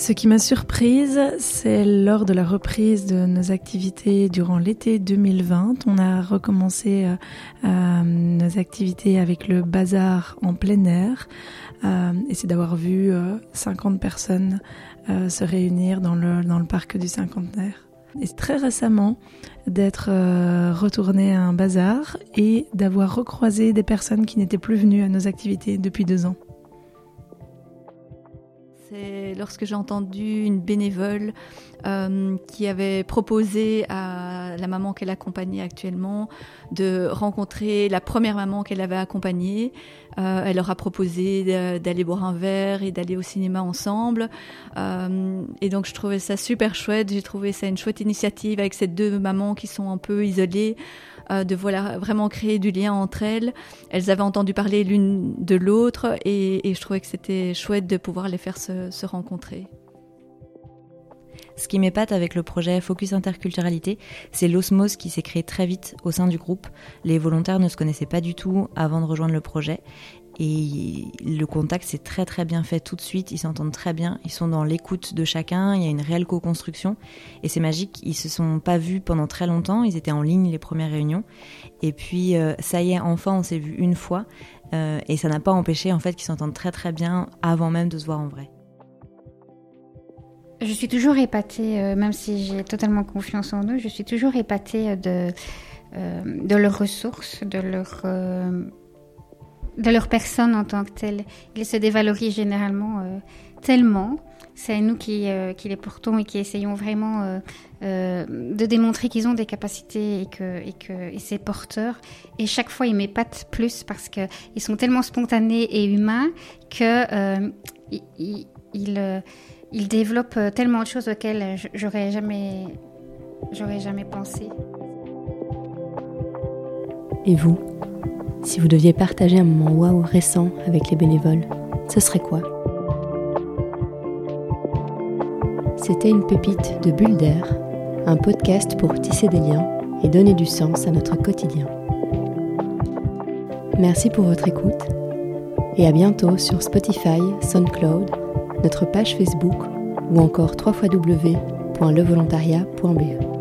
Ce qui m'a surprise, c'est lors de la reprise de nos activités durant l'été 2020. On a recommencé euh, euh, nos activités avec le bazar en plein air. Euh, et c'est d'avoir vu 50 personnes se réunir dans le, dans le parc du cinquantenaire. Et très récemment, d'être retourné à un bazar et d'avoir recroisé des personnes qui n'étaient plus venues à nos activités depuis deux ans. C'est lorsque j'ai entendu une bénévole euh, qui avait proposé à la maman qu'elle accompagnait actuellement de rencontrer la première maman qu'elle avait accompagnée. Euh, elle leur a proposé d'aller boire un verre et d'aller au cinéma ensemble. Euh, et donc je trouvais ça super chouette. J'ai trouvé ça une chouette initiative avec ces deux mamans qui sont un peu isolées. Euh, de voilà, vraiment créer du lien entre elles. Elles avaient entendu parler l'une de l'autre et, je trouvais que c'était chouette de pouvoir les faire se, rencontrer. Ce qui m'épate avec le projet Focus Interculturalité, c'est l'osmose qui s'est créée très vite au sein du groupe. Les volontaires ne se connaissaient pas du tout avant de rejoindre le projet et le contact s'est très très bien fait tout de suite, ils s'entendent très bien, ils sont dans l'écoute de chacun, il y a une réelle co-construction. Et c'est magique, ils se sont pas vus pendant très longtemps, ils étaient en ligne les premières réunions. Et puis euh, ça y est, enfin on s'est vu une fois. Euh, et ça n'a pas empêché en fait qu'ils s'entendent très très bien avant même de se voir en vrai. Je suis toujours épatée, euh, même si j'ai totalement confiance en eux, je suis toujours épatée de, de leurs ressources, de leur de leur personne en tant que telle. Ils se dévalorisent généralement euh, tellement. C'est nous qui, euh, qui, les portons et qui essayons vraiment euh, de démontrer qu'ils ont des capacités et que, et c'est porteur. Et chaque fois, ils m'épatent plus parce qu'ils sont tellement spontanés et humains que ils, développent tellement de choses auxquelles j'aurais jamais pensé. Et vous? Si vous deviez partager un moment waouh récent avec les bénévoles, ce serait quoi C'était une pépite de Bulle d'air, un podcast pour tisser des liens et donner du sens à notre quotidien. Merci pour votre écoute et à bientôt sur Spotify, SoundCloud, notre page Facebook ou encore www.levolontariat.be.